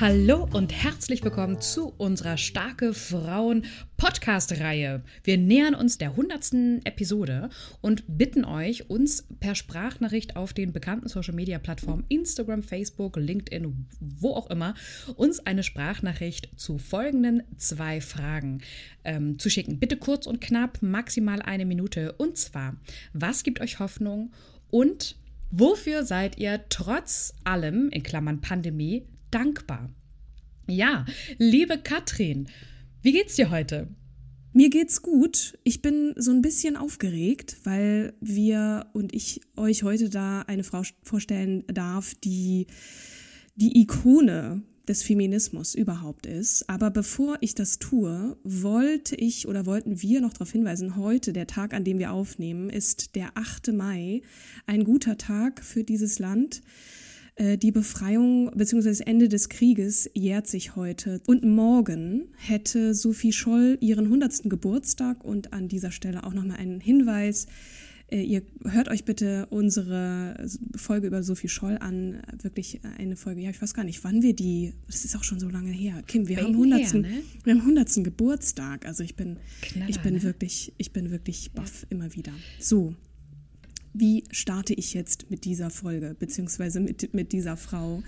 Hallo und herzlich willkommen zu unserer Starke Frauen Podcast-Reihe. Wir nähern uns der hundertsten Episode und bitten euch, uns per Sprachnachricht auf den bekannten Social-Media-Plattformen Instagram, Facebook, LinkedIn, wo auch immer, uns eine Sprachnachricht zu folgenden zwei Fragen ähm, zu schicken. Bitte kurz und knapp, maximal eine Minute. Und zwar, was gibt euch Hoffnung und Wofür seid ihr trotz allem, in Klammern Pandemie, dankbar? Ja, liebe Katrin, wie geht's dir heute? Mir geht's gut. Ich bin so ein bisschen aufgeregt, weil wir und ich euch heute da eine Frau vorstellen darf, die die Ikone des Feminismus überhaupt ist. Aber bevor ich das tue, wollte ich oder wollten wir noch darauf hinweisen, heute, der Tag, an dem wir aufnehmen, ist der 8. Mai, ein guter Tag für dieses Land. Äh, die Befreiung bzw. das Ende des Krieges jährt sich heute. Und morgen hätte Sophie Scholl ihren 100. Geburtstag und an dieser Stelle auch nochmal einen Hinweis. Äh, ihr hört euch bitte unsere Folge über Sophie Scholl an. Wirklich eine Folge, ja, ich weiß gar nicht, wann wir die, das ist auch schon so lange her. Kim, wir haben 100. Her, ne? wir haben 100. Geburtstag. Also ich bin, Knaller, ich bin ne? wirklich, ich bin wirklich baff ja. immer wieder. So. Wie starte ich jetzt mit dieser Folge, beziehungsweise mit, mit dieser Frau?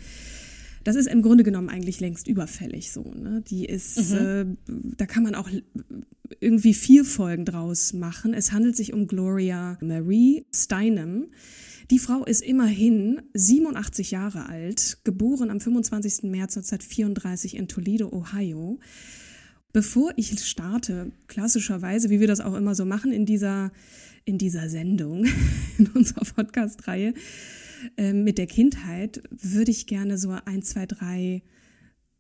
das ist im Grunde genommen eigentlich längst überfällig so. Ne? Die ist, mhm. äh, da kann man auch irgendwie vier Folgen draus machen. Es handelt sich um Gloria Marie Steinem. Die Frau ist immerhin 87 Jahre alt, geboren am 25. März 1934 in Toledo, Ohio. Bevor ich starte, klassischerweise, wie wir das auch immer so machen in dieser, in dieser Sendung, in unserer Podcast-Reihe, äh, mit der Kindheit, würde ich gerne so ein, zwei, drei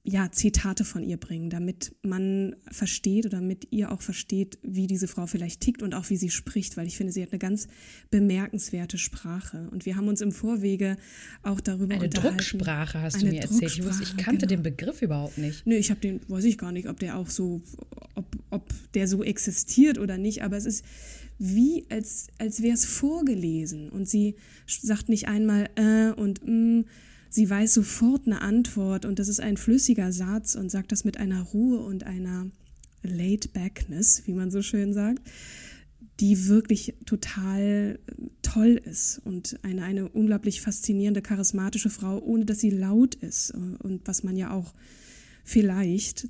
ja, Zitate von ihr bringen, damit man versteht oder damit ihr auch versteht, wie diese Frau vielleicht tickt und auch wie sie spricht, weil ich finde, sie hat eine ganz bemerkenswerte Sprache. Und wir haben uns im Vorwege auch darüber eine unterhalten. Drucksprache hast du mir erzählt. Ich, wusste, ich kannte genau. den Begriff überhaupt nicht. Nö, ich habe den, weiß ich gar nicht, ob der auch so, ob, ob der so existiert oder nicht, aber es ist wie, als, als wäre es vorgelesen. Und sie sagt nicht einmal äh und mm, sie weiß sofort eine Antwort und das ist ein flüssiger Satz und sagt das mit einer Ruhe und einer Laid-Backness, wie man so schön sagt, die wirklich total toll ist und eine, eine unglaublich faszinierende, charismatische Frau, ohne dass sie laut ist und was man ja auch vielleicht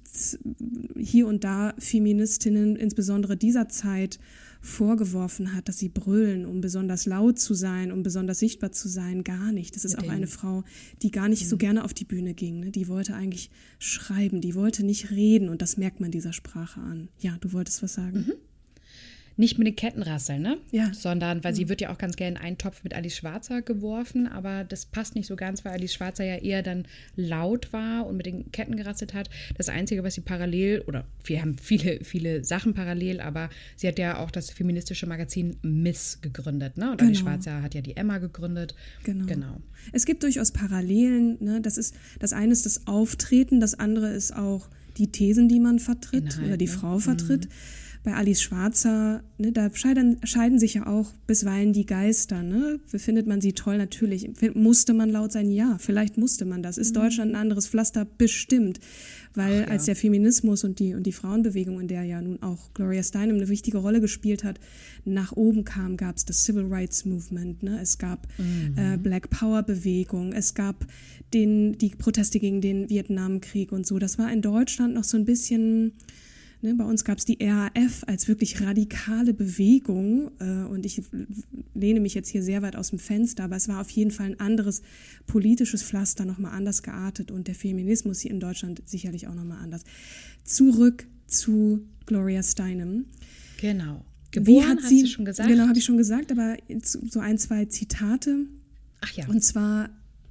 hier und da Feministinnen, insbesondere dieser Zeit, vorgeworfen hat, dass sie brüllen, um besonders laut zu sein, um besonders sichtbar zu sein. Gar nicht. Das ist Mit auch eine Frau, die gar nicht mhm. so gerne auf die Bühne ging. Ne? Die wollte eigentlich schreiben, die wollte nicht reden und das merkt man dieser Sprache an. Ja, du wolltest was sagen. Mhm nicht mit den Kettenrasseln, ne? Ja. Sondern, weil mhm. sie wird ja auch ganz gerne in einen Topf mit Alice Schwarzer geworfen, aber das passt nicht so ganz, weil Alice Schwarzer ja eher dann laut war und mit den Ketten gerasselt hat. Das Einzige, was sie parallel, oder wir haben viele, viele Sachen parallel, aber sie hat ja auch das feministische Magazin Miss gegründet, ne? Und genau. Alice Schwarzer hat ja die Emma gegründet. Genau. genau. Es gibt durchaus Parallelen, ne? Das ist, das eine ist das Auftreten, das andere ist auch die Thesen, die man vertritt Inhalt, oder die Frau vertritt. Mhm bei Alice Schwarzer, ne, da scheiden, scheiden sich ja auch bisweilen die Geister. Ne? Findet man sie toll? Natürlich. Musste man laut sein? Ja, vielleicht musste man das. Ist mhm. Deutschland ein anderes Pflaster? Bestimmt. Weil Ach, ja. als der Feminismus und die, und die Frauenbewegung, in der ja nun auch Gloria Steinem eine wichtige Rolle gespielt hat, nach oben kam, gab es das Civil Rights Movement. Ne? Es gab mhm. äh, Black Power Bewegung. Es gab den, die Proteste gegen den Vietnamkrieg und so. Das war in Deutschland noch so ein bisschen Ne, bei uns gab es die RAF als wirklich radikale Bewegung äh, und ich lehne mich jetzt hier sehr weit aus dem Fenster, aber es war auf jeden Fall ein anderes politisches Pflaster, nochmal anders geartet und der Feminismus hier in Deutschland sicherlich auch nochmal anders. Zurück zu Gloria Steinem. Genau. Geboren, Wie hat sie, schon gesagt? Genau, habe ich schon gesagt, aber so ein, zwei Zitate. Ach ja. Und zwar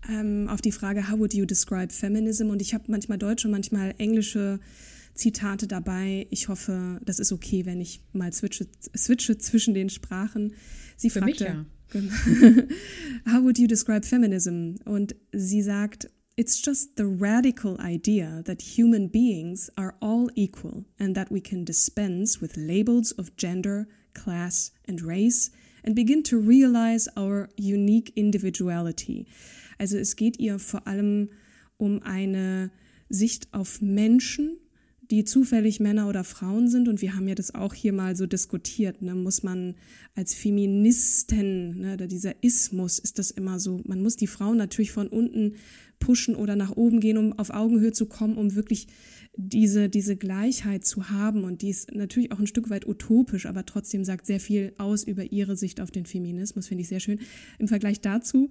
ähm, auf die Frage, how would you describe feminism? Und ich habe manchmal deutsche, manchmal englische Zitate dabei. Ich hoffe, das ist okay, wenn ich mal switche, switche zwischen den Sprachen. Sie Für fragte, mich ja. How would you describe feminism? Und sie sagt, It's just the radical idea that human beings are all equal and that we can dispense with labels of gender, class and race and begin to realize our unique individuality. Also es geht ihr vor allem um eine Sicht auf Menschen die zufällig Männer oder Frauen sind. Und wir haben ja das auch hier mal so diskutiert. Ne? Muss man als Feministen, ne, dieser Ismus ist das immer so, man muss die Frauen natürlich von unten pushen oder nach oben gehen, um auf Augenhöhe zu kommen, um wirklich diese, diese Gleichheit zu haben. Und die ist natürlich auch ein Stück weit utopisch, aber trotzdem sagt sehr viel aus über ihre Sicht auf den Feminismus, finde ich sehr schön. Im Vergleich dazu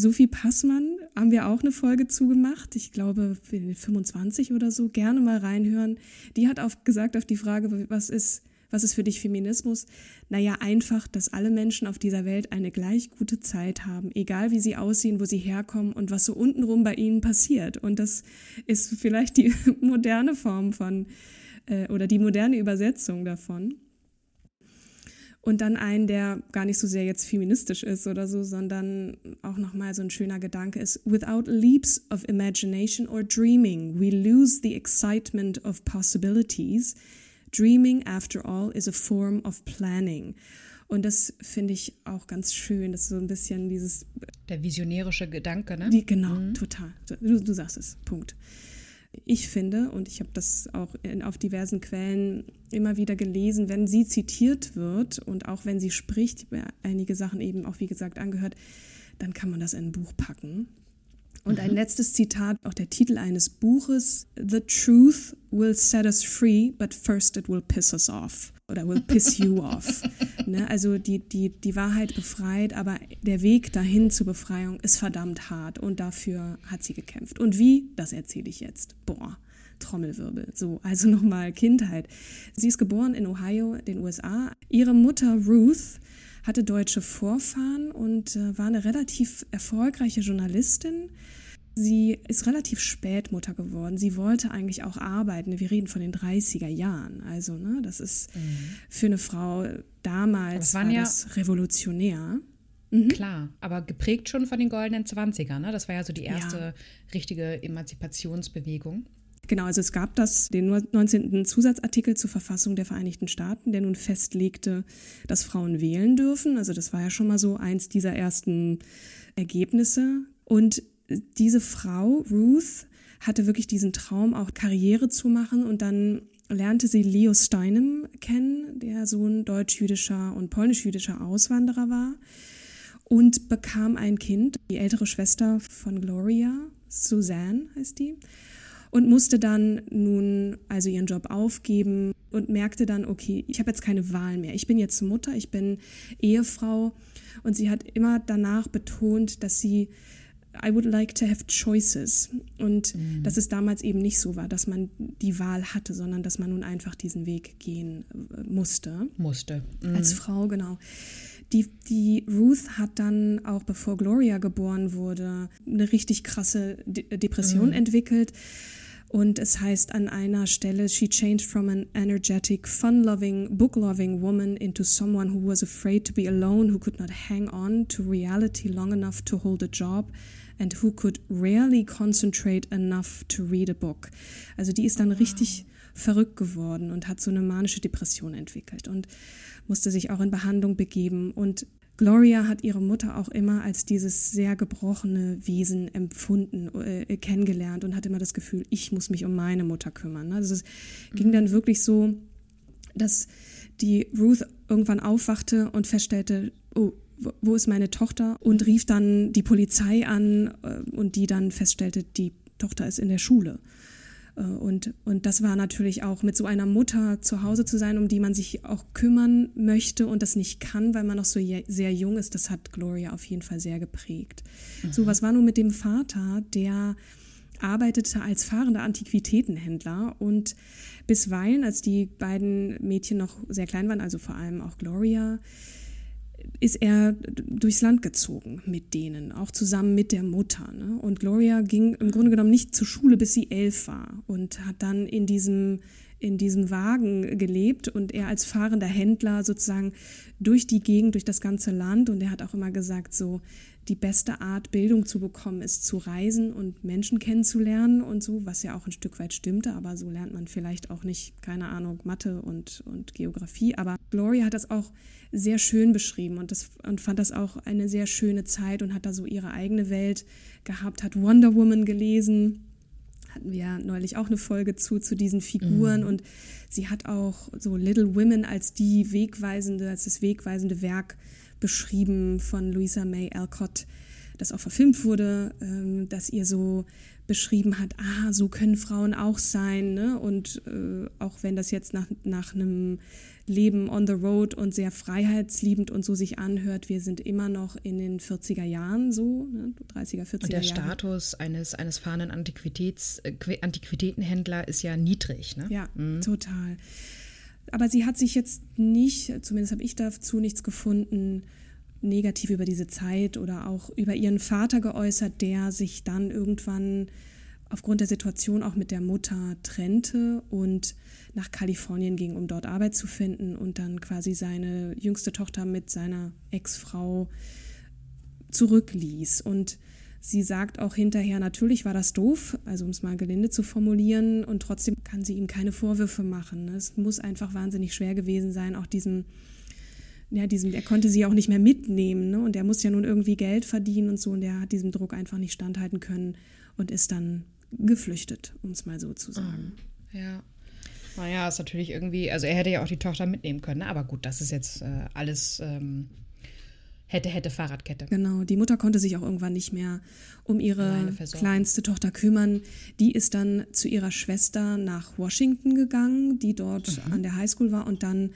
Sophie Passmann haben wir auch eine Folge zugemacht. Ich glaube, 25 oder so. Gerne mal reinhören. Die hat auf, gesagt auf die Frage, was ist, was ist für dich Feminismus? Naja, einfach, dass alle Menschen auf dieser Welt eine gleich gute Zeit haben, egal wie sie aussehen, wo sie herkommen und was so untenrum bei ihnen passiert. Und das ist vielleicht die moderne Form von äh, oder die moderne Übersetzung davon und dann einen, der gar nicht so sehr jetzt feministisch ist oder so, sondern auch nochmal so ein schöner Gedanke ist, without leaps of imagination or dreaming, we lose the excitement of possibilities. Dreaming, after all, is a form of planning. Und das finde ich auch ganz schön. Das ist so ein bisschen dieses. Der visionärische Gedanke, ne? Die, genau, mhm. total. Du, du sagst es. Punkt. Ich finde, und ich habe das auch in, auf diversen Quellen immer wieder gelesen, wenn sie zitiert wird und auch wenn sie spricht, einige Sachen eben auch wie gesagt angehört, dann kann man das in ein Buch packen. Und ein mhm. letztes Zitat, auch der Titel eines Buches, The Truth will set us free, but first it will piss us off oder will piss you off. Ne? Also die, die, die Wahrheit befreit, aber der Weg dahin zur Befreiung ist verdammt hart und dafür hat sie gekämpft. Und wie, das erzähle ich jetzt. Boah. Trommelwirbel. So, also nochmal Kindheit. Sie ist geboren in Ohio, den USA. Ihre Mutter Ruth hatte deutsche Vorfahren und äh, war eine relativ erfolgreiche Journalistin. Sie ist relativ spät Mutter geworden. Sie wollte eigentlich auch arbeiten. Wir reden von den 30er Jahren. Also, ne, das ist mhm. für eine Frau damals war ja das revolutionär. Mhm. Klar, aber geprägt schon von den goldenen 20ern. Ne? Das war ja so die erste ja. richtige Emanzipationsbewegung. Genau, also es gab das, den 19. Zusatzartikel zur Verfassung der Vereinigten Staaten, der nun festlegte, dass Frauen wählen dürfen. Also das war ja schon mal so eins dieser ersten Ergebnisse. Und diese Frau, Ruth, hatte wirklich diesen Traum, auch Karriere zu machen und dann lernte sie Leo Steinem kennen, der Sohn deutsch-jüdischer und polnisch-jüdischer Auswanderer war und bekam ein Kind, die ältere Schwester von Gloria, Suzanne heißt die, und musste dann nun also ihren Job aufgeben und merkte dann, okay, ich habe jetzt keine Wahl mehr. Ich bin jetzt Mutter, ich bin Ehefrau und sie hat immer danach betont, dass sie I would like to have choices. Und mhm. dass es damals eben nicht so war, dass man die Wahl hatte, sondern dass man nun einfach diesen Weg gehen äh, musste. Musste. Mhm. Als Frau, genau. Die, die Ruth hat dann auch, bevor Gloria geboren wurde, eine richtig krasse De Depression mhm. entwickelt. Und es heißt an einer Stelle, she changed from an energetic, fun-loving, book-loving woman into someone who was afraid to be alone, who could not hang on to reality long enough to hold a job and who could rarely concentrate enough to read a book. Also die ist dann richtig verrückt geworden und hat so eine manische Depression entwickelt und musste sich auch in Behandlung begeben. Und Gloria hat ihre Mutter auch immer als dieses sehr gebrochene Wesen empfunden, äh, kennengelernt und hat immer das Gefühl, ich muss mich um meine Mutter kümmern. Also es mhm. ging dann wirklich so, dass die Ruth irgendwann aufwachte und feststellte, oh, wo ist meine Tochter? Und rief dann die Polizei an äh, und die dann feststellte, die Tochter ist in der Schule. Äh, und, und das war natürlich auch mit so einer Mutter zu Hause zu sein, um die man sich auch kümmern möchte und das nicht kann, weil man noch so sehr jung ist, das hat Gloria auf jeden Fall sehr geprägt. Mhm. So, was war nun mit dem Vater, der arbeitete als fahrender Antiquitätenhändler und bisweilen, als die beiden Mädchen noch sehr klein waren, also vor allem auch Gloria, ist er durchs Land gezogen mit denen, auch zusammen mit der Mutter. Ne? Und Gloria ging im Grunde genommen nicht zur Schule, bis sie elf war und hat dann in diesem in diesem Wagen gelebt und er als fahrender Händler sozusagen durch die Gegend, durch das ganze Land und er hat auch immer gesagt, so die beste Art, Bildung zu bekommen, ist zu reisen und Menschen kennenzulernen und so, was ja auch ein Stück weit stimmte, aber so lernt man vielleicht auch nicht, keine Ahnung, Mathe und, und Geografie. Aber Gloria hat das auch sehr schön beschrieben und, das, und fand das auch eine sehr schöne Zeit und hat da so ihre eigene Welt gehabt, hat Wonder Woman gelesen hatten wir ja neulich auch eine Folge zu, zu diesen Figuren. Mhm. Und sie hat auch so Little Women als die wegweisende, als das wegweisende Werk beschrieben von Louisa May Alcott, das auch verfilmt wurde, ähm, dass ihr so beschrieben hat, ah, so können Frauen auch sein. Ne? Und äh, auch wenn das jetzt nach, nach einem Leben on the road und sehr freiheitsliebend und so sich anhört, wir sind immer noch in den 40er Jahren so, ne? 30er, 40er Jahre. Und der Jahre. Status eines, eines fahrenden Antiquitäts, äh, Antiquitätenhändler ist ja niedrig. Ne? Ja, mhm. total. Aber sie hat sich jetzt nicht, zumindest habe ich dazu nichts gefunden, negativ über diese Zeit oder auch über ihren Vater geäußert, der sich dann irgendwann aufgrund der Situation auch mit der Mutter trennte und nach Kalifornien ging, um dort Arbeit zu finden und dann quasi seine jüngste Tochter mit seiner Ex-Frau zurückließ. Und Sie sagt auch hinterher, natürlich war das doof, also um es mal gelinde zu formulieren, und trotzdem kann sie ihm keine Vorwürfe machen. Es muss einfach wahnsinnig schwer gewesen sein, auch diesem, ja, diesem, er konnte sie auch nicht mehr mitnehmen, ne? Und er muss ja nun irgendwie Geld verdienen und so, und er hat diesem Druck einfach nicht standhalten können und ist dann geflüchtet, um es mal so zu sagen. Ah, ja. Naja, ist natürlich irgendwie, also er hätte ja auch die Tochter mitnehmen können, ne? aber gut, das ist jetzt äh, alles. Ähm hätte, hätte Fahrradkette. Genau, die Mutter konnte sich auch irgendwann nicht mehr um ihre kleinste Tochter kümmern. Die ist dann zu ihrer Schwester nach Washington gegangen, die dort mhm. an der Highschool war und dann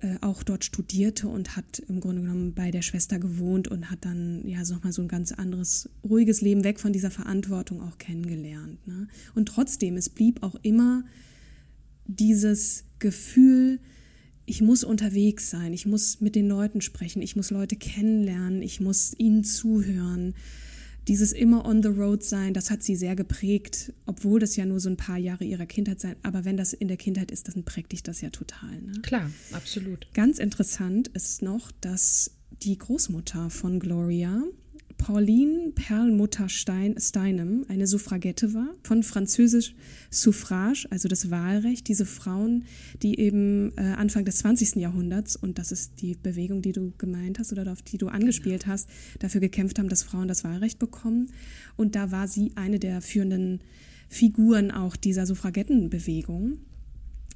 äh, auch dort studierte und hat im Grunde genommen bei der Schwester gewohnt und hat dann ja so nochmal so ein ganz anderes, ruhiges Leben weg von dieser Verantwortung auch kennengelernt. Ne? Und trotzdem, es blieb auch immer dieses Gefühl, ich muss unterwegs sein, ich muss mit den Leuten sprechen, ich muss Leute kennenlernen, ich muss ihnen zuhören. Dieses immer on the road sein, das hat sie sehr geprägt, obwohl das ja nur so ein paar Jahre ihrer Kindheit sein. Aber wenn das in der Kindheit ist, dann prägt dich das ja total. Ne? Klar, absolut. Ganz interessant ist noch, dass die Großmutter von Gloria, Pauline Perlmutter Stein, Steinem eine Suffragette war, von französisch Suffrage, also das Wahlrecht. Diese Frauen, die eben äh, Anfang des 20. Jahrhunderts, und das ist die Bewegung, die du gemeint hast oder auf die du angespielt genau. hast, dafür gekämpft haben, dass Frauen das Wahlrecht bekommen. Und da war sie eine der führenden Figuren auch dieser Suffragettenbewegung.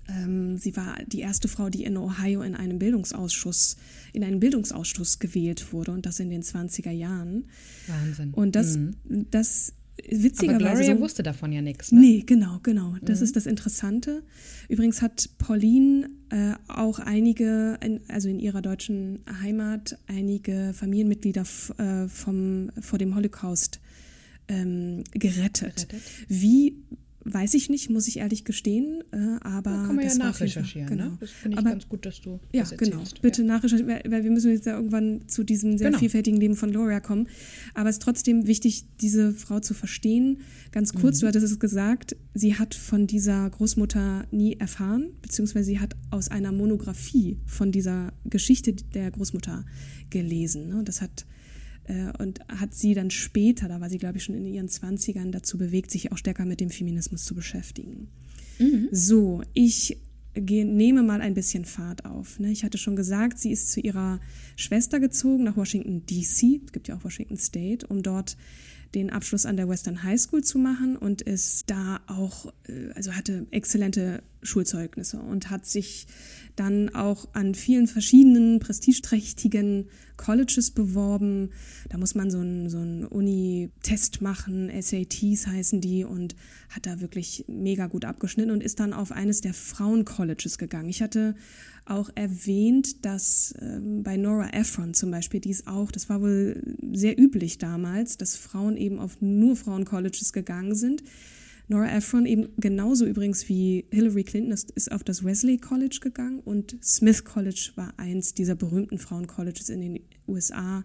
Ähm, sie war die erste Frau, die in Ohio in einem Bildungsausschuss, in einen Bildungsausschuss gewählt wurde und das in den 20er Jahren. Wahnsinn. Und das, mhm. das witzigerweise. Aber Gloria so, wusste davon ja nichts. Ne? Nee, genau, genau. Das mhm. ist das Interessante. Übrigens hat Pauline äh, auch einige, also in ihrer deutschen Heimat, einige Familienmitglieder äh, vom, vor dem Holocaust ähm, gerettet. gerettet. Wie Weiß ich nicht, muss ich ehrlich gestehen, äh, aber da kann man das ja nachrecherchieren. Ne? genau. Ne? Das finde ich aber, ganz gut, dass du ja das genau. Bitte ja. nachrecherchieren, weil wir müssen jetzt ja irgendwann zu diesem sehr genau. vielfältigen Leben von Gloria kommen. Aber es ist trotzdem wichtig, diese Frau zu verstehen. Ganz kurz, mhm. du hattest es gesagt, sie hat von dieser Großmutter nie erfahren, beziehungsweise sie hat aus einer Monographie von dieser Geschichte der Großmutter gelesen. Ne? Das hat und hat sie dann später, da war sie glaube ich schon in ihren Zwanzigern, dazu bewegt, sich auch stärker mit dem Feminismus zu beschäftigen. So, ich gehe, nehme mal ein bisschen Fahrt auf. Ne? Ich hatte schon gesagt, sie ist zu ihrer Schwester gezogen nach Washington, D.C. Es gibt ja auch Washington State, um dort den Abschluss an der Western High School zu machen und ist da auch, äh, also hatte exzellente Schulzeugnisse und hat sich dann auch an vielen verschiedenen prestigeträchtigen Colleges beworben. Da muss man so einen, so Uni-Test machen, SATs heißen die, und hat da wirklich mega gut abgeschnitten und ist dann auf eines der Frauen-Colleges gegangen. Ich hatte auch erwähnt, dass ähm, bei Nora Ephron zum Beispiel, die ist auch, das war wohl sehr üblich damals, dass Frauen eben auf nur Frauen-Colleges gegangen sind. Nora Ephron eben genauso übrigens wie Hillary Clinton ist, auf das Wesley College gegangen und Smith College war eins dieser berühmten Frauen-Colleges in den USA,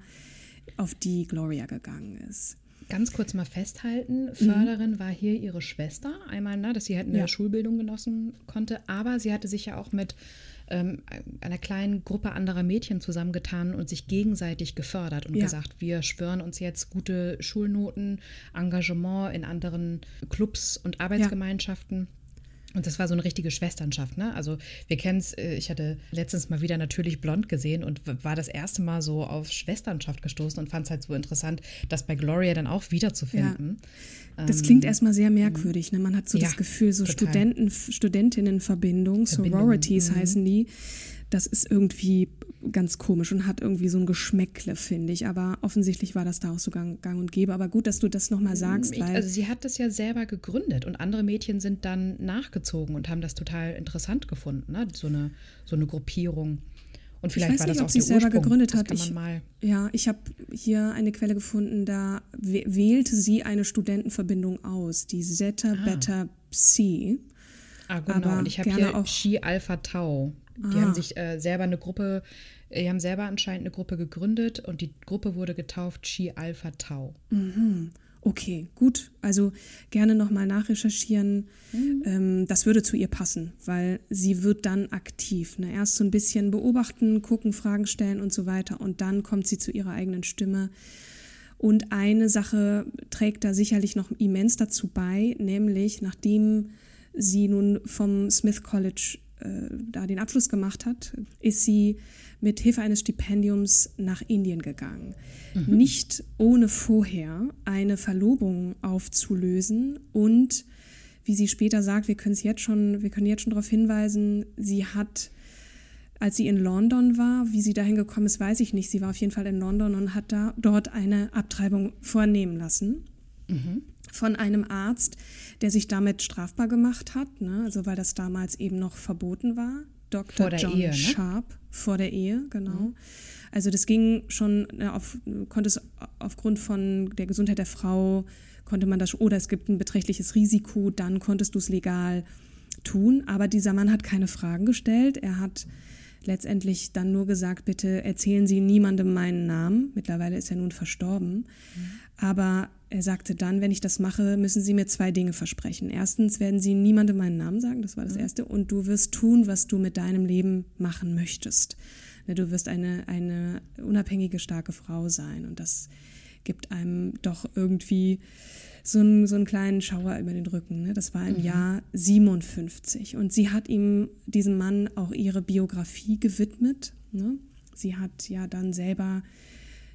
auf die Gloria gegangen ist. Ganz kurz mal festhalten, Förderin mhm. war hier ihre Schwester. Einmal, na, dass sie halt eine ja. Schulbildung genossen konnte, aber sie hatte sich ja auch mit ähm, einer kleinen Gruppe anderer Mädchen zusammengetan und sich gegenseitig gefördert und ja. gesagt, wir schwören uns jetzt gute Schulnoten, Engagement in anderen Clubs und Arbeitsgemeinschaften. Ja. Und das war so eine richtige Schwesternschaft, ne? Also wir kennen es, äh, ich hatte letztens mal wieder natürlich blond gesehen und war das erste Mal so auf Schwesternschaft gestoßen und fand es halt so interessant, das bei Gloria dann auch wiederzufinden. Ja. Das ähm, klingt erstmal sehr merkwürdig, ne? Man hat so ja, das Gefühl, so total. Studenten, Studentinnenverbindung, Sororities mhm. heißen die das ist irgendwie ganz komisch und hat irgendwie so ein Geschmäckle, finde ich. Aber offensichtlich war das da auch so gang, gang und gäbe. Aber gut, dass du das nochmal sagst. Ich, also sie hat das ja selber gegründet und andere Mädchen sind dann nachgezogen und haben das total interessant gefunden, ne? so, eine, so eine Gruppierung. Und vielleicht ich weiß war nicht, das ob sie es selber Ursprung. gegründet hat. Ich, ja, ich habe hier eine Quelle gefunden, da wählte sie eine Studentenverbindung aus, die Zeta ah. Beta Psi. Ah, genau. Aber und ich habe hier auch Chi Alpha Tau. Die ah. haben sich äh, selber eine Gruppe, äh, die haben selber anscheinend eine Gruppe gegründet und die Gruppe wurde getauft Chi Alpha Tau. Mhm. Okay, gut. Also gerne nochmal nachrecherchieren. Mhm. Ähm, das würde zu ihr passen, weil sie wird dann aktiv. Ne? Erst so ein bisschen beobachten, gucken, Fragen stellen und so weiter. Und dann kommt sie zu ihrer eigenen Stimme. Und eine Sache trägt da sicherlich noch immens dazu bei, nämlich nachdem sie nun vom Smith College äh, da den Abschluss gemacht hat, ist sie mit Hilfe eines Stipendiums nach Indien gegangen. Mhm. Nicht ohne vorher eine Verlobung aufzulösen und wie sie später sagt, wir können es jetzt schon, wir können jetzt schon darauf hinweisen, sie hat als sie in London war, wie sie dahin gekommen ist, weiß ich nicht. Sie war auf jeden Fall in London und hat da dort eine Abtreibung vornehmen lassen. Mhm von einem Arzt, der sich damit strafbar gemacht hat, ne? also weil das damals eben noch verboten war. Dr. John Ehe, ne? Sharp vor der Ehe, genau. Mhm. Also das ging schon ne, auf, konnte es aufgrund von der Gesundheit der Frau konnte man das oder es gibt ein beträchtliches Risiko, dann konntest du es legal tun. Aber dieser Mann hat keine Fragen gestellt. Er hat letztendlich dann nur gesagt, bitte erzählen Sie niemandem meinen Namen. Mittlerweile ist er nun verstorben. Mhm. Aber er sagte dann, wenn ich das mache, müssen Sie mir zwei Dinge versprechen. Erstens werden Sie niemandem meinen Namen sagen, das war das mhm. Erste, und du wirst tun, was du mit deinem Leben machen möchtest. Ne, du wirst eine, eine unabhängige, starke Frau sein. Und das gibt einem doch irgendwie so einen, so einen kleinen Schauer über den Rücken. Ne? Das war im mhm. Jahr 57. Und sie hat ihm, diesem Mann, auch ihre Biografie gewidmet. Ne? Sie hat ja dann selber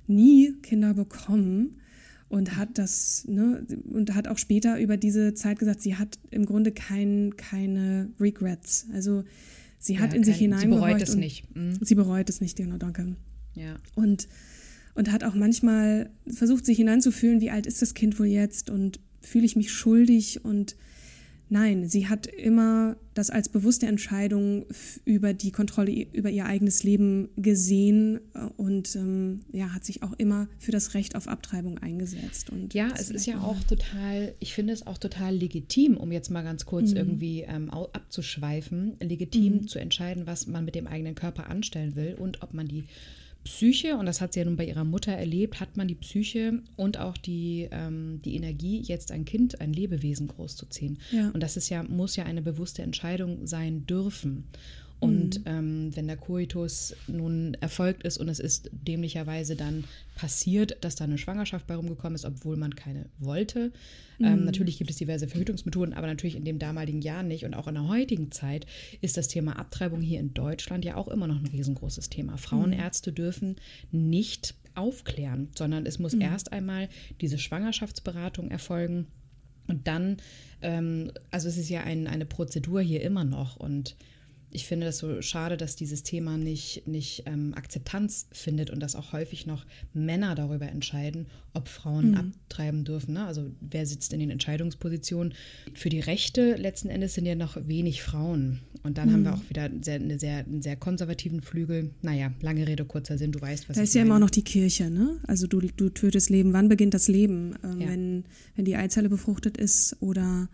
nie Kinder bekommen und hat das, ne, und hat auch später über diese Zeit gesagt, sie hat im Grunde kein, keine Regrets. Also sie hat ja, in kein, sich hineingehorcht. Sie bereut es nicht. Mhm. Sie bereut es nicht, genau, danke. Ja. Und, und hat auch manchmal versucht, sich hineinzufühlen, wie alt ist das Kind wohl jetzt und fühle ich mich schuldig und Nein, sie hat immer das als bewusste Entscheidung über die Kontrolle über ihr eigenes Leben gesehen äh, und ähm, ja, hat sich auch immer für das Recht auf Abtreibung eingesetzt. Und ja, es ist ja auch total, ich finde es auch total legitim, um jetzt mal ganz kurz mhm. irgendwie ähm, abzuschweifen, legitim mhm. zu entscheiden, was man mit dem eigenen Körper anstellen will und ob man die Psyche, und das hat sie ja nun bei ihrer Mutter erlebt, hat man die Psyche und auch die, ähm, die Energie, jetzt ein Kind, ein Lebewesen großzuziehen. Ja. Und das ist ja, muss ja eine bewusste Entscheidung sein dürfen. Und mhm. ähm, wenn der Koitus nun erfolgt ist und es ist dämlicherweise dann passiert, dass da eine Schwangerschaft bei rumgekommen ist, obwohl man keine wollte. Ähm, mhm. Ähm, natürlich gibt es diverse Verhütungsmethoden, aber natürlich in dem damaligen Jahr nicht. Und auch in der heutigen Zeit ist das Thema Abtreibung hier in Deutschland ja auch immer noch ein riesengroßes Thema. Frauenärzte mhm. dürfen nicht aufklären, sondern es muss mhm. erst einmal diese Schwangerschaftsberatung erfolgen. Und dann, ähm, also es ist ja ein, eine Prozedur hier immer noch. Und ich finde das so schade, dass dieses Thema nicht, nicht ähm, Akzeptanz findet und dass auch häufig noch Männer darüber entscheiden, ob Frauen mhm. abtreiben dürfen. Ne? Also wer sitzt in den Entscheidungspositionen. Für die Rechte letzten Endes sind ja noch wenig Frauen. Und dann mhm. haben wir auch wieder sehr, eine sehr, einen sehr konservativen Flügel. Naja, lange Rede, kurzer Sinn, du weißt, was Da ist ja immer auch noch die Kirche, ne? Also du, du tötest Leben. Wann beginnt das Leben? Ähm, ja. wenn, wenn die Eizelle befruchtet ist oder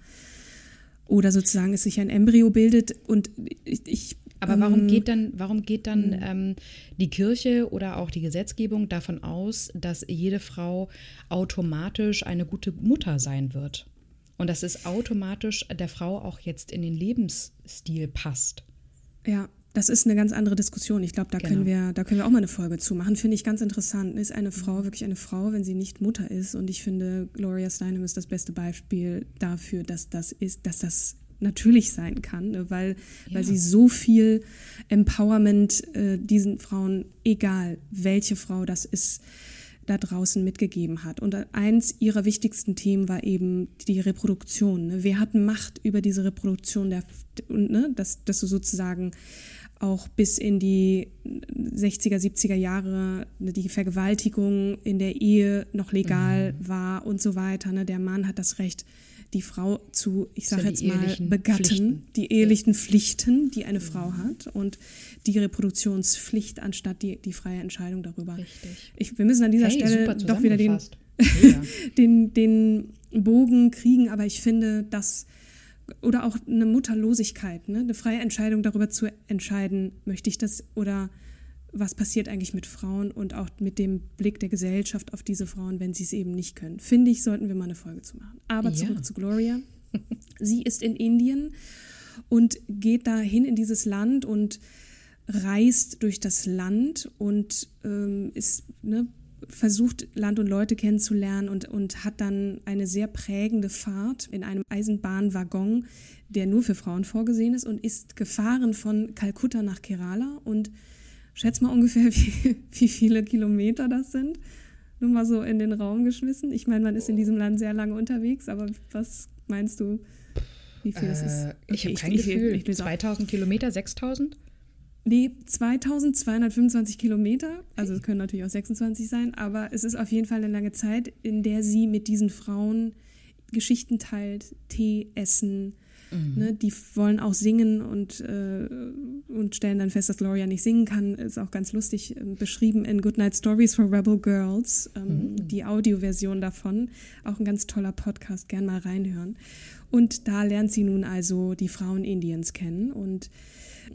oder sozusagen es sich ein Embryo bildet und ich, ich aber warum ähm, geht dann, warum geht dann hm. ähm, die Kirche oder auch die Gesetzgebung davon aus, dass jede Frau automatisch eine gute Mutter sein wird? Und dass es automatisch der Frau auch jetzt in den Lebensstil passt? Ja, das ist eine ganz andere Diskussion. Ich glaube, da genau. können wir, da können wir auch mal eine Folge zu machen. Finde ich ganz interessant. Ist eine Frau wirklich eine Frau, wenn sie nicht Mutter ist? Und ich finde, Gloria Steinem ist das beste Beispiel dafür, dass das ist, dass das natürlich sein kann, ne? weil, ja. weil sie so viel Empowerment äh, diesen Frauen, egal welche Frau das ist, da draußen mitgegeben hat. Und eins ihrer wichtigsten Themen war eben die Reproduktion. Ne? Wer hat Macht über diese Reproduktion, der, ne? dass, dass du sozusagen auch bis in die 60er, 70er Jahre die Vergewaltigung in der Ehe noch legal mhm. war und so weiter. Ne? Der Mann hat das Recht, die Frau zu, ich sage jetzt mal, begatten, Pflichten. die ehelichen ja. Pflichten, die eine mhm. Frau hat und die Reproduktionspflicht anstatt die, die freie Entscheidung darüber. Richtig. Ich, wir müssen an dieser hey, Stelle doch wieder den, den, den Bogen kriegen, aber ich finde, dass oder auch eine Mutterlosigkeit, ne? eine freie Entscheidung darüber zu entscheiden, möchte ich das oder was passiert eigentlich mit Frauen und auch mit dem Blick der Gesellschaft auf diese Frauen, wenn sie es eben nicht können. Finde ich, sollten wir mal eine Folge zu machen. Aber zurück ja. zu Gloria. sie ist in Indien und geht dahin in dieses Land und reist durch das Land und ähm, ist ne, versucht, Land und Leute kennenzulernen und, und hat dann eine sehr prägende Fahrt in einem Eisenbahnwaggon, der nur für Frauen vorgesehen ist und ist gefahren von Kalkutta nach Kerala und schätz mal ungefähr, wie, wie viele Kilometer das sind. Nur mal so in den Raum geschmissen. Ich meine, man ist in diesem Land sehr lange unterwegs, aber was meinst du, wie viel äh, ist es? Okay, ich habe kein ich, Gefühl. Ich, ich 2000 Kilometer, 6000? Nee, 2225 Kilometer, also es können natürlich auch 26 sein, aber es ist auf jeden Fall eine lange Zeit, in der sie mit diesen Frauen Geschichten teilt, Tee, Essen. Mhm. Ne, die wollen auch singen und, äh, und stellen dann fest, dass Gloria nicht singen kann. Ist auch ganz lustig äh, beschrieben in Goodnight Stories for Rebel Girls, ähm, mhm. die Audioversion davon. Auch ein ganz toller Podcast, gern mal reinhören. Und da lernt sie nun also die Frauen Indiens kennen und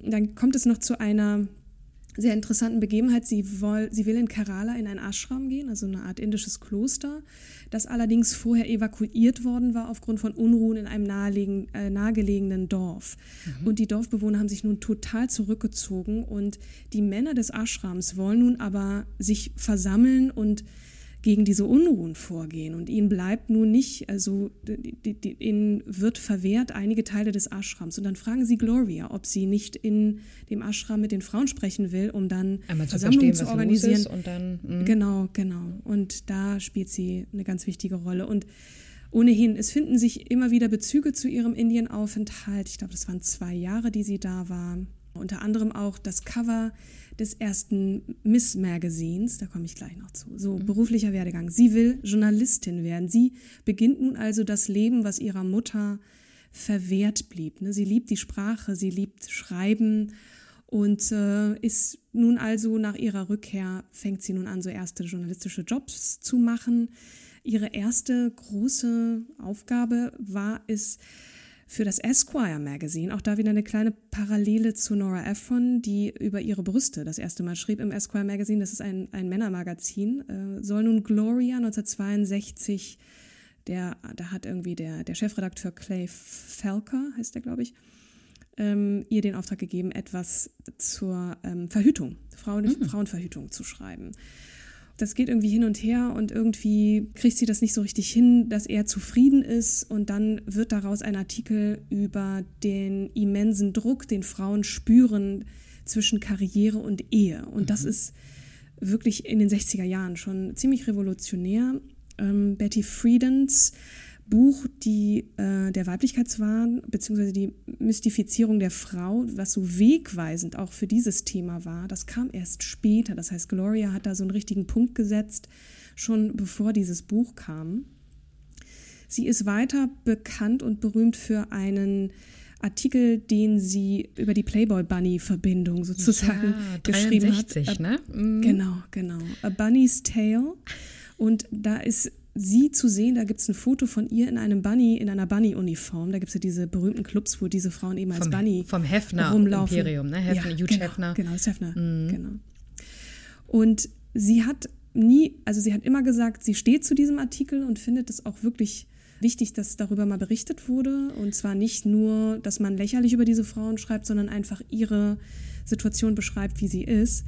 dann kommt es noch zu einer sehr interessanten Begebenheit. Sie, woll, sie will in Kerala in ein Ashram gehen, also eine Art indisches Kloster, das allerdings vorher evakuiert worden war aufgrund von Unruhen in einem äh, nahegelegenen Dorf. Mhm. Und die Dorfbewohner haben sich nun total zurückgezogen und die Männer des Ashrams wollen nun aber sich versammeln und gegen diese Unruhen vorgehen. Und ihnen bleibt nun nicht, also die, die, ihnen wird verwehrt einige Teile des Ashrams. Und dann fragen sie Gloria, ob sie nicht in dem Ashram mit den Frauen sprechen will, um dann Einmal Versammlungen zu organisieren. und dann, mh. genau, genau. Und da spielt sie eine ganz wichtige Rolle. Und ohnehin, es finden sich immer wieder Bezüge zu ihrem Indienaufenthalt. Ich glaube, das waren zwei Jahre, die sie da war. Unter anderem auch das Cover des ersten Miss Magazins, da komme ich gleich noch zu. So, mhm. beruflicher Werdegang. Sie will Journalistin werden. Sie beginnt nun also das Leben, was ihrer Mutter verwehrt blieb. Ne? Sie liebt die Sprache, sie liebt Schreiben und äh, ist nun also nach ihrer Rückkehr, fängt sie nun an, so erste journalistische Jobs zu machen. Ihre erste große Aufgabe war es, für das Esquire Magazine. Auch da wieder eine kleine Parallele zu Nora Ephron, die über ihre Brüste das erste Mal schrieb im Esquire Magazine. Das ist ein, ein Männermagazin. Äh, soll nun Gloria 1962, der, da hat irgendwie der, der Chefredakteur Clay Felker, heißt der, glaube ich, ähm, ihr den Auftrag gegeben, etwas zur ähm, Verhütung, Frauen, mhm. Frauenverhütung zu schreiben. Das geht irgendwie hin und her und irgendwie kriegt sie das nicht so richtig hin, dass er zufrieden ist und dann wird daraus ein Artikel über den immensen Druck, den Frauen spüren zwischen Karriere und Ehe. Und mhm. das ist wirklich in den 60er Jahren schon ziemlich revolutionär. Ähm, Betty Friedens Buch, die äh, der Weiblichkeitswahn bzw. die Mystifizierung der Frau, was so wegweisend auch für dieses Thema war, das kam erst später. Das heißt, Gloria hat da so einen richtigen Punkt gesetzt, schon bevor dieses Buch kam. Sie ist weiter bekannt und berühmt für einen Artikel, den sie über die Playboy Bunny Verbindung sozusagen ja, geschrieben hat. Ne? Mhm. Genau, genau. A Bunny's Tale. Und da ist sie zu sehen, da gibt es ein Foto von ihr in einem Bunny, in einer Bunny-Uniform. Da gibt es ja diese berühmten Clubs, wo diese Frauen eben als vom, Bunny vom Hefner rumlaufen. Imperium, ne? Hefner, ja, Hugh genau, Hefner. Genau, das Hefner, mhm. genau. Und sie hat nie, also sie hat immer gesagt, sie steht zu diesem Artikel und findet es auch wirklich wichtig, dass darüber mal berichtet wurde. Und zwar nicht nur, dass man lächerlich über diese Frauen schreibt, sondern einfach ihre Situation beschreibt, wie sie ist.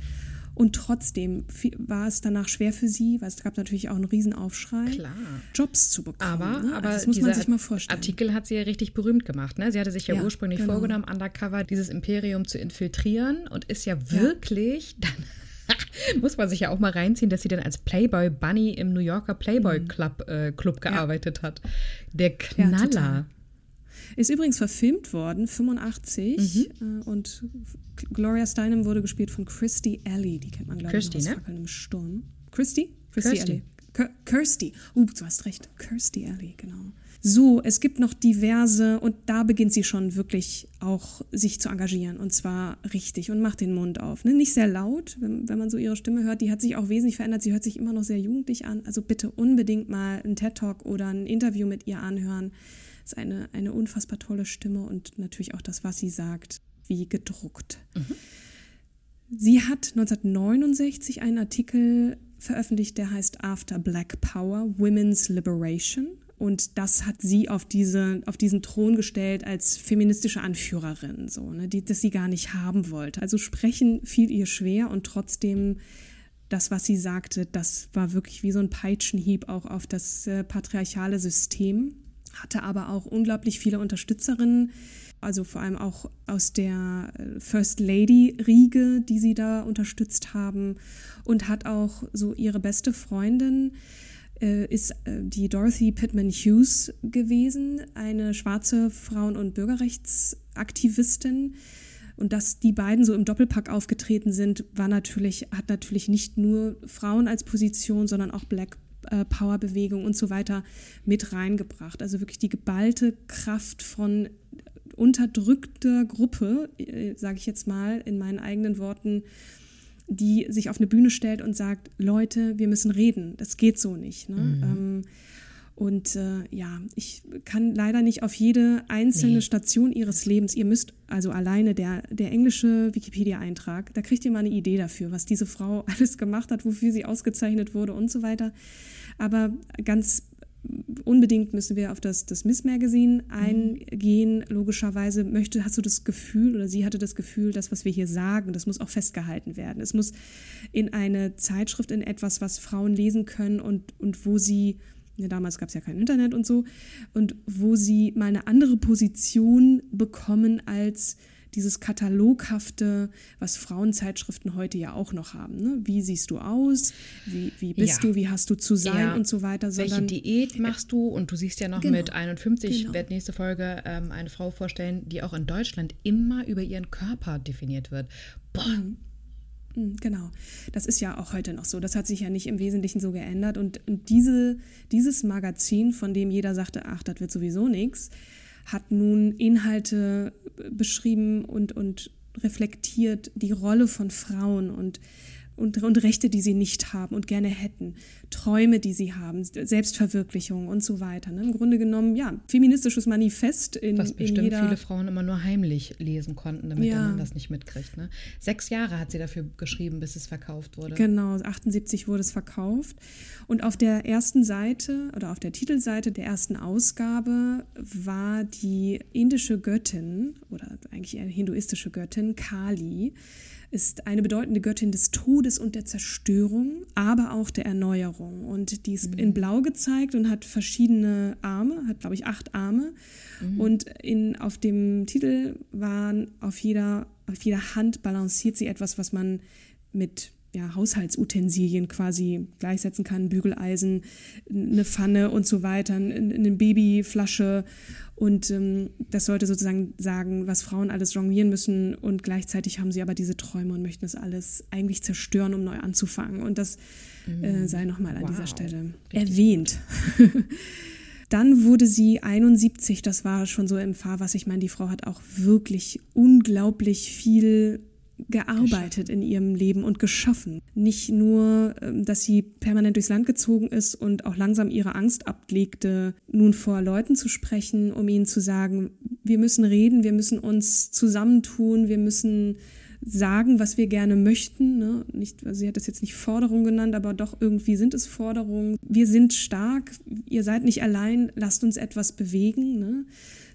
Und trotzdem war es danach schwer für sie, weil es gab natürlich auch einen Riesenaufschrei, Klar. Jobs zu bekommen. Aber, ne? aber also das muss man sich mal vorstellen. Artikel hat sie ja richtig berühmt gemacht. Ne? Sie hatte sich ja, ja ursprünglich genau. vorgenommen, undercover dieses Imperium zu infiltrieren und ist ja wirklich ja. dann muss man sich ja auch mal reinziehen, dass sie dann als Playboy Bunny im New Yorker Playboy mhm. Club, äh, Club gearbeitet ja. hat. Der Knaller. Ja, ist übrigens verfilmt worden, 85. Mhm. Äh, und Gloria Steinem wurde gespielt von Christy Alley. Die kennt man, glaube ich, aus ne? Fackeln im Sturm. Christy? Christy. Alley. Kirsty. Uh, du hast recht. Kirsty Alley, genau. So, es gibt noch diverse und da beginnt sie schon wirklich auch sich zu engagieren und zwar richtig und macht den Mund auf. Ne? Nicht sehr laut, wenn, wenn man so ihre Stimme hört. Die hat sich auch wesentlich verändert. Sie hört sich immer noch sehr jugendlich an. Also bitte unbedingt mal einen TED-Talk oder ein Interview mit ihr anhören ist eine, eine unfassbar tolle Stimme und natürlich auch das, was sie sagt, wie gedruckt. Mhm. Sie hat 1969 einen Artikel veröffentlicht, der heißt After Black Power, Women's Liberation. Und das hat sie auf, diese, auf diesen Thron gestellt als feministische Anführerin, so, ne, die, das sie gar nicht haben wollte. Also sprechen fiel ihr schwer und trotzdem das, was sie sagte, das war wirklich wie so ein Peitschenhieb auch auf das äh, patriarchale System hatte aber auch unglaublich viele Unterstützerinnen, also vor allem auch aus der äh, First Lady-Riege, die sie da unterstützt haben und hat auch so ihre beste Freundin, äh, ist äh, die Dorothy Pittman Hughes gewesen, eine schwarze Frauen- und Bürgerrechtsaktivistin. Und dass die beiden so im Doppelpack aufgetreten sind, war natürlich, hat natürlich nicht nur Frauen als Position, sondern auch Black äh, Powerbewegung und so weiter mit reingebracht. Also wirklich die geballte Kraft von unterdrückter Gruppe, äh, sage ich jetzt mal in meinen eigenen Worten, die sich auf eine Bühne stellt und sagt, Leute, wir müssen reden, das geht so nicht. Ne? Mhm. Ähm, und äh, ja, ich kann leider nicht auf jede einzelne nee. Station ihres Lebens, ihr müsst also alleine der, der englische Wikipedia-Eintrag, da kriegt ihr mal eine Idee dafür, was diese Frau alles gemacht hat, wofür sie ausgezeichnet wurde und so weiter. Aber ganz unbedingt müssen wir auf das, das Miss Magazine eingehen. Logischerweise möchte, hast du das Gefühl oder sie hatte das Gefühl, das, was wir hier sagen, das muss auch festgehalten werden. Es muss in eine Zeitschrift, in etwas, was Frauen lesen können und, und wo sie, ja, damals gab es ja kein Internet und so, und wo sie mal eine andere Position bekommen als dieses kataloghafte, was Frauenzeitschriften heute ja auch noch haben. Ne? Wie siehst du aus? Wie, wie bist ja. du? Wie hast du zu sein ja. und so weiter? Sondern, Welche Diät machst du? Und du siehst ja noch genau. mit 51, ich genau. werde nächste Folge ähm, eine Frau vorstellen, die auch in Deutschland immer über ihren Körper definiert wird. Boah. Mhm. Mhm. Genau, das ist ja auch heute noch so. Das hat sich ja nicht im Wesentlichen so geändert. Und diese, dieses Magazin, von dem jeder sagte, ach, das wird sowieso nichts, hat nun Inhalte beschrieben und, und reflektiert die Rolle von Frauen und und, und Rechte, die sie nicht haben und gerne hätten, Träume, die sie haben, Selbstverwirklichung und so weiter. Ne? Im Grunde genommen, ja, feministisches Manifest in Was bestimmt in jeder viele Frauen immer nur heimlich lesen konnten, damit ja. man das nicht mitkriegt. Ne? Sechs Jahre hat sie dafür geschrieben, bis es verkauft wurde. Genau, 78 wurde es verkauft. Und auf der ersten Seite oder auf der Titelseite der ersten Ausgabe war die indische Göttin oder eigentlich eher hinduistische Göttin Kali ist eine bedeutende Göttin des Todes und der Zerstörung, aber auch der Erneuerung. Und die ist mhm. in Blau gezeigt und hat verschiedene Arme, hat, glaube ich, acht Arme. Mhm. Und in, auf dem Titel waren auf jeder, auf jeder Hand balanciert sie etwas, was man mit ja, Haushaltsutensilien quasi gleichsetzen kann, Bügeleisen, eine Pfanne und so weiter, eine Babyflasche. Und ähm, das sollte sozusagen sagen, was Frauen alles jonglieren müssen. Und gleichzeitig haben sie aber diese Träume und möchten das alles eigentlich zerstören, um neu anzufangen. Und das äh, mhm. sei nochmal an wow. dieser Stelle Richtig erwähnt. Dann wurde sie 71, das war schon so im Fahrwasser. Ich meine, die Frau hat auch wirklich unglaublich viel gearbeitet in ihrem Leben und geschaffen. Nicht nur, ähm, dass sie permanent durchs Land gezogen ist und auch langsam ihre Angst ablegte, nun vor Leuten zu sprechen, um ihnen zu sagen, wir müssen reden, wir müssen uns zusammentun, wir müssen sagen, was wir gerne möchten. Ne? Nicht, also sie hat das jetzt nicht Forderung genannt, aber doch irgendwie sind es Forderungen. Wir sind stark, ihr seid nicht allein, lasst uns etwas bewegen. Ne?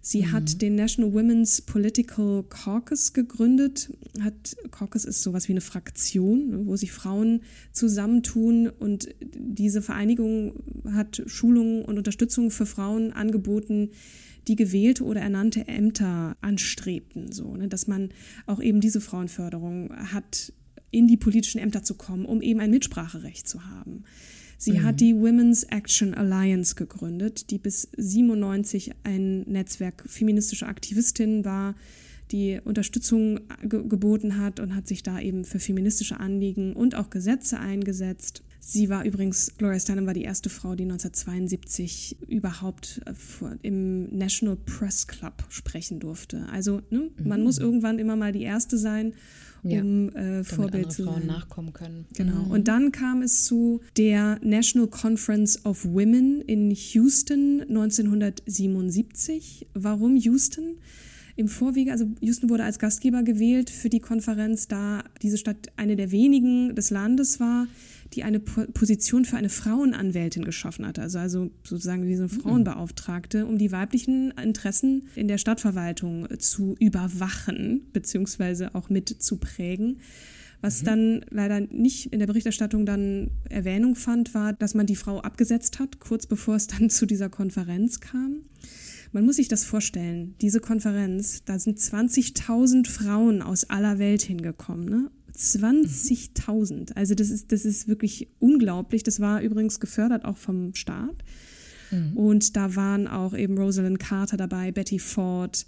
Sie mhm. hat den National Women's Political Caucus gegründet. Hat, Caucus ist sowas wie eine Fraktion, ne, wo sich Frauen zusammentun und diese Vereinigung hat Schulungen und Unterstützung für Frauen angeboten, die gewählte oder ernannte Ämter anstrebten, so, ne, dass man auch eben diese Frauenförderung hat, in die politischen Ämter zu kommen, um eben ein Mitspracherecht zu haben. Sie mhm. hat die Women's Action Alliance gegründet, die bis 97 ein Netzwerk feministischer Aktivistinnen war, die Unterstützung ge geboten hat und hat sich da eben für feministische Anliegen und auch Gesetze eingesetzt. Sie war übrigens, Gloria Steinem war die erste Frau, die 1972 überhaupt äh, im National Press Club sprechen durfte. Also ne, man mhm. muss irgendwann immer mal die erste sein ja, um äh, Vorbild zu Frauen nachkommen können. Genau. Mhm. Und dann kam es zu der National Conference of Women in Houston 1977. Warum Houston? Im Vorwege, also Houston wurde als Gastgeber gewählt für die Konferenz, da diese Stadt eine der wenigen des Landes war, die eine Position für eine Frauenanwältin geschaffen hatte, also, also sozusagen wie so eine mhm. Frauenbeauftragte, um die weiblichen Interessen in der Stadtverwaltung zu überwachen, beziehungsweise auch mit zu prägen. Was mhm. dann leider nicht in der Berichterstattung dann Erwähnung fand, war, dass man die Frau abgesetzt hat, kurz bevor es dann zu dieser Konferenz kam. Man muss sich das vorstellen, diese Konferenz, da sind 20.000 Frauen aus aller Welt hingekommen. Ne? 20.000. Also das ist, das ist wirklich unglaublich. Das war übrigens gefördert auch vom Staat. Mhm. Und da waren auch eben Rosalind Carter dabei, Betty Ford,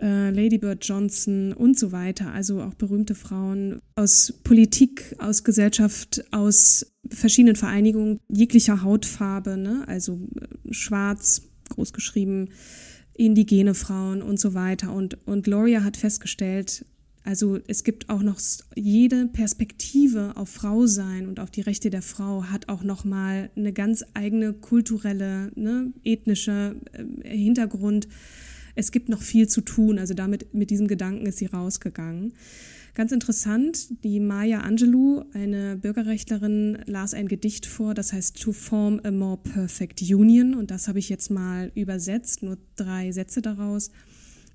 äh, Lady Bird Johnson und so weiter. Also auch berühmte Frauen aus Politik, aus Gesellschaft, aus verschiedenen Vereinigungen jeglicher Hautfarbe, ne? also äh, großgeschrieben, indigene Frauen und so weiter. Und, und Gloria hat festgestellt, also es gibt auch noch jede Perspektive auf Frau sein und auf die Rechte der Frau hat auch noch mal eine ganz eigene kulturelle, ne, ethnische äh, Hintergrund. Es gibt noch viel zu tun. Also damit mit diesem Gedanken ist sie rausgegangen. Ganz interessant, die Maya Angelou, eine Bürgerrechtlerin, las ein Gedicht vor, das heißt To Form a More Perfect Union. Und das habe ich jetzt mal übersetzt, nur drei Sätze daraus.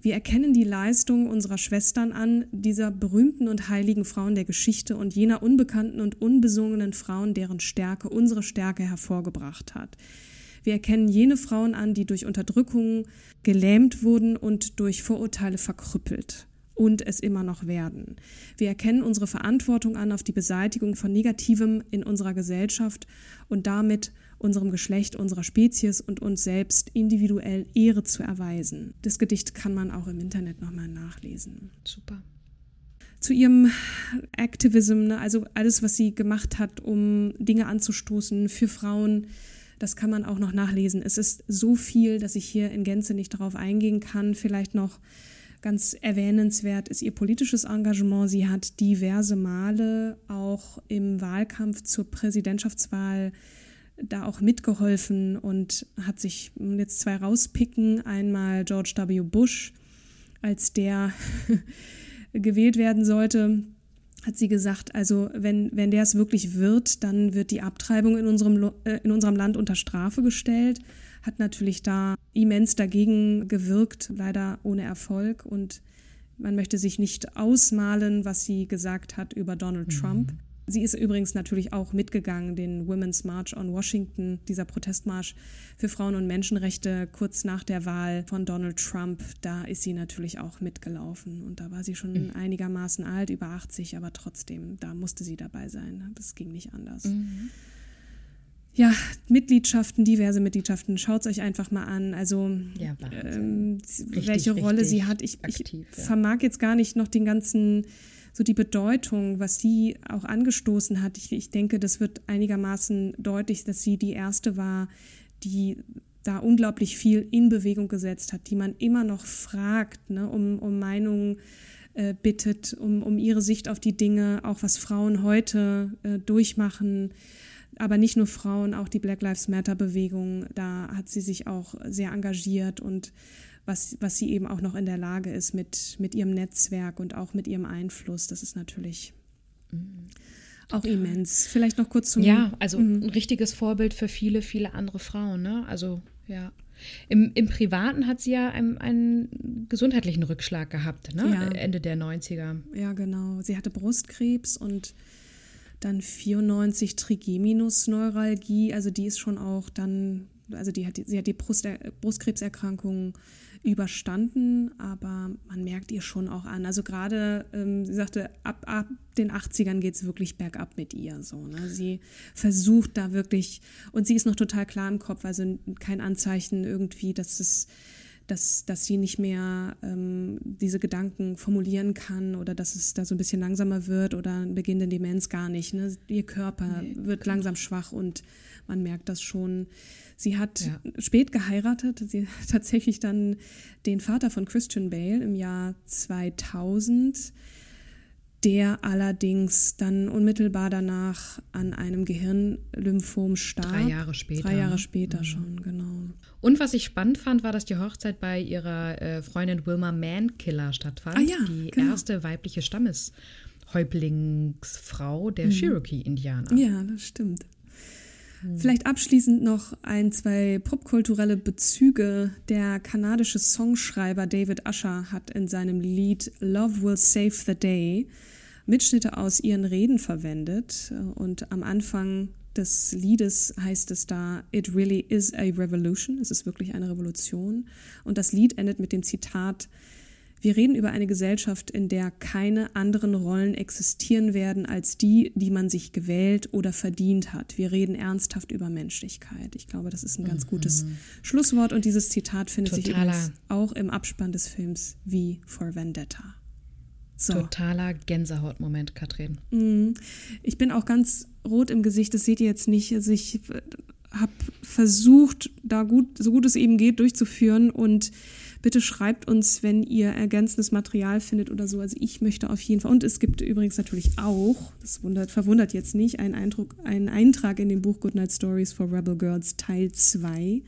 Wir erkennen die Leistung unserer Schwestern an, dieser berühmten und heiligen Frauen der Geschichte und jener unbekannten und unbesungenen Frauen, deren Stärke unsere Stärke hervorgebracht hat. Wir erkennen jene Frauen an, die durch Unterdrückung gelähmt wurden und durch Vorurteile verkrüppelt und es immer noch werden. Wir erkennen unsere Verantwortung an auf die Beseitigung von Negativem in unserer Gesellschaft und damit unserem Geschlecht, unserer Spezies und uns selbst individuell Ehre zu erweisen. Das Gedicht kann man auch im Internet nochmal nachlesen. Super. Zu ihrem Activism, ne, also alles, was sie gemacht hat, um Dinge anzustoßen für Frauen, das kann man auch noch nachlesen. Es ist so viel, dass ich hier in Gänze nicht darauf eingehen kann. Vielleicht noch Ganz erwähnenswert ist ihr politisches Engagement. Sie hat diverse Male auch im Wahlkampf zur Präsidentschaftswahl da auch mitgeholfen und hat sich jetzt zwei rauspicken. Einmal George W. Bush, als der gewählt werden sollte, hat sie gesagt, also wenn, wenn der es wirklich wird, dann wird die Abtreibung in unserem, äh, in unserem Land unter Strafe gestellt. Hat natürlich da immens dagegen gewirkt, leider ohne Erfolg. Und man möchte sich nicht ausmalen, was sie gesagt hat über Donald mhm. Trump. Sie ist übrigens natürlich auch mitgegangen, den Women's March on Washington, dieser Protestmarsch für Frauen- und Menschenrechte kurz nach der Wahl von Donald Trump. Da ist sie natürlich auch mitgelaufen. Und da war sie schon mhm. einigermaßen alt, über 80, aber trotzdem, da musste sie dabei sein. Das ging nicht anders. Mhm. Ja, Mitgliedschaften, diverse Mitgliedschaften, schaut es euch einfach mal an. Also ja, ähm, richtig, welche Rolle sie hat. Ich, ich vermag jetzt gar nicht noch den ganzen so die Bedeutung, was sie auch angestoßen hat. Ich, ich denke, das wird einigermaßen deutlich, dass sie die erste war, die da unglaublich viel in Bewegung gesetzt hat, die man immer noch fragt, ne, um, um Meinungen äh, bittet, um, um ihre Sicht auf die Dinge, auch was Frauen heute äh, durchmachen. Aber nicht nur Frauen, auch die Black Lives Matter Bewegung, da hat sie sich auch sehr engagiert und was, was sie eben auch noch in der Lage ist mit, mit ihrem Netzwerk und auch mit ihrem Einfluss. Das ist natürlich mhm. auch immens. Vielleicht noch kurz zum. Ja, also mhm. ein richtiges Vorbild für viele, viele andere Frauen. Ne? Also, ja. Im, Im Privaten hat sie ja einen, einen gesundheitlichen Rückschlag gehabt, ne? Ja. Ende der 90er. Ja, genau. Sie hatte Brustkrebs und dann 94 Trigeminusneuralgie. Also die ist schon auch dann, also die hat, sie hat die Brust, Brustkrebserkrankung überstanden, aber man merkt ihr schon auch an. Also gerade, ähm, sie sagte, ab, ab den 80ern geht es wirklich bergab mit ihr. So, ne? Sie versucht da wirklich, und sie ist noch total klar im Kopf, also kein Anzeichen irgendwie, dass es dass, dass sie nicht mehr ähm, diese Gedanken formulieren kann oder dass es da so ein bisschen langsamer wird oder ein Beginn der Demenz gar nicht. Ne? Ihr Körper nee, wird langsam schwach und man merkt das schon. Sie hat ja. spät geheiratet. Sie hat tatsächlich dann den Vater von Christian Bale im Jahr 2000, der allerdings dann unmittelbar danach an einem Gehirnlymphom starb. Drei Jahre später. Drei Jahre ne? später mhm. schon, genau. Und was ich spannend fand, war, dass die Hochzeit bei ihrer äh, Freundin Wilma Mankiller stattfand. Ah, ja, die genau. erste weibliche Stammeshäuptlingsfrau der mhm. Cherokee-Indianer. Ja, das stimmt. Vielleicht abschließend noch ein, zwei popkulturelle Bezüge. Der kanadische Songschreiber David Usher hat in seinem Lied Love Will Save the Day Mitschnitte aus ihren Reden verwendet. Und am Anfang des Liedes heißt es da, It really is a revolution. Es ist wirklich eine Revolution. Und das Lied endet mit dem Zitat, wir reden über eine Gesellschaft, in der keine anderen Rollen existieren werden als die, die man sich gewählt oder verdient hat. Wir reden ernsthaft über Menschlichkeit. Ich glaube, das ist ein ganz mhm. gutes Schlusswort und dieses Zitat findet Totaler. sich auch im Abspann des Films wie for Vendetta. So. Totaler Gänsehautmoment, Katrin. Mhm. Ich bin auch ganz rot im Gesicht, das seht ihr jetzt nicht. Also ich habe versucht, da gut, so gut es eben geht, durchzuführen und Bitte schreibt uns, wenn ihr ergänzendes Material findet oder so. Also ich möchte auf jeden Fall. Und es gibt übrigens natürlich auch, das wundert, verwundert jetzt nicht, einen, Eindruck, einen Eintrag in dem Buch Goodnight Stories for Rebel Girls Teil 2.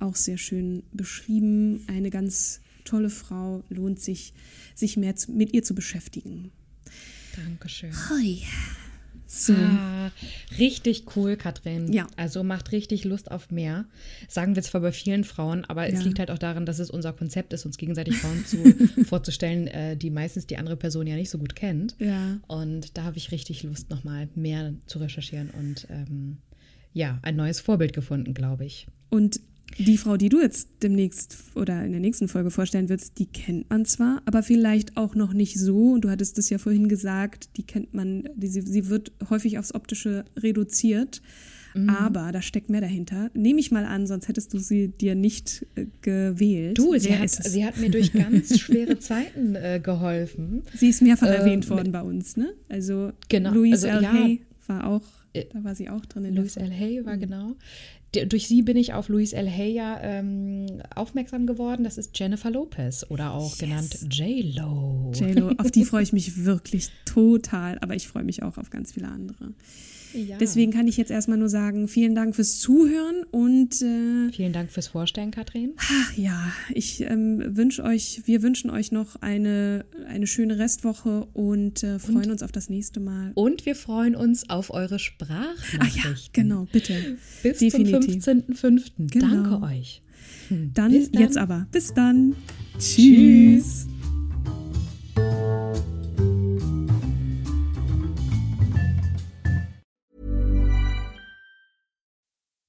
Auch sehr schön beschrieben. Eine ganz tolle Frau. Lohnt sich, sich mehr zu, mit ihr zu beschäftigen. Dankeschön. Hi. So. Ah, richtig cool, Katrin. Ja. Also macht richtig Lust auf mehr. Sagen wir zwar bei vielen Frauen, aber ja. es liegt halt auch daran, dass es unser Konzept ist, uns gegenseitig Frauen zu, vorzustellen, äh, die meistens die andere Person ja nicht so gut kennt. Ja. Und da habe ich richtig Lust, nochmal mehr zu recherchieren und ähm, ja, ein neues Vorbild gefunden, glaube ich. Und die Frau, die du jetzt demnächst oder in der nächsten Folge vorstellen willst, die kennt man zwar, aber vielleicht auch noch nicht so. Und du hattest es ja vorhin gesagt, die kennt man, die, sie, sie wird häufig aufs Optische reduziert. Mhm. Aber da steckt mehr dahinter. Nehme ich mal an, sonst hättest du sie dir nicht äh, gewählt. Du, sie hat, sie hat, mir durch ganz schwere Zeiten äh, geholfen. Sie ist mehrfach ähm, erwähnt worden bei uns, ne? Also genau, Louise also, L. Ja, Hay war auch, äh, da war sie auch drin. Louise L. Hay war mhm. genau durch sie bin ich auf Luis El Heya ähm, aufmerksam geworden. Das ist Jennifer Lopez oder auch yes. genannt J-Lo. J-Lo, auf die freue ich mich wirklich total, aber ich freue mich auch auf ganz viele andere. Ja. Deswegen kann ich jetzt erstmal nur sagen, vielen Dank fürs Zuhören und äh, vielen Dank fürs Vorstellen, Katrin. Ach, ja, ich ähm, wünsche euch, wir wünschen euch noch eine, eine schöne Restwoche und äh, freuen und, uns auf das nächste Mal. Und wir freuen uns auf eure Sprachnachrichten. Ach ja, genau, bitte. Bis Definitiv. zum 15.05. Genau. Danke euch. Hm. Dann, dann, jetzt aber. Bis dann. Tschüss. Tschüss.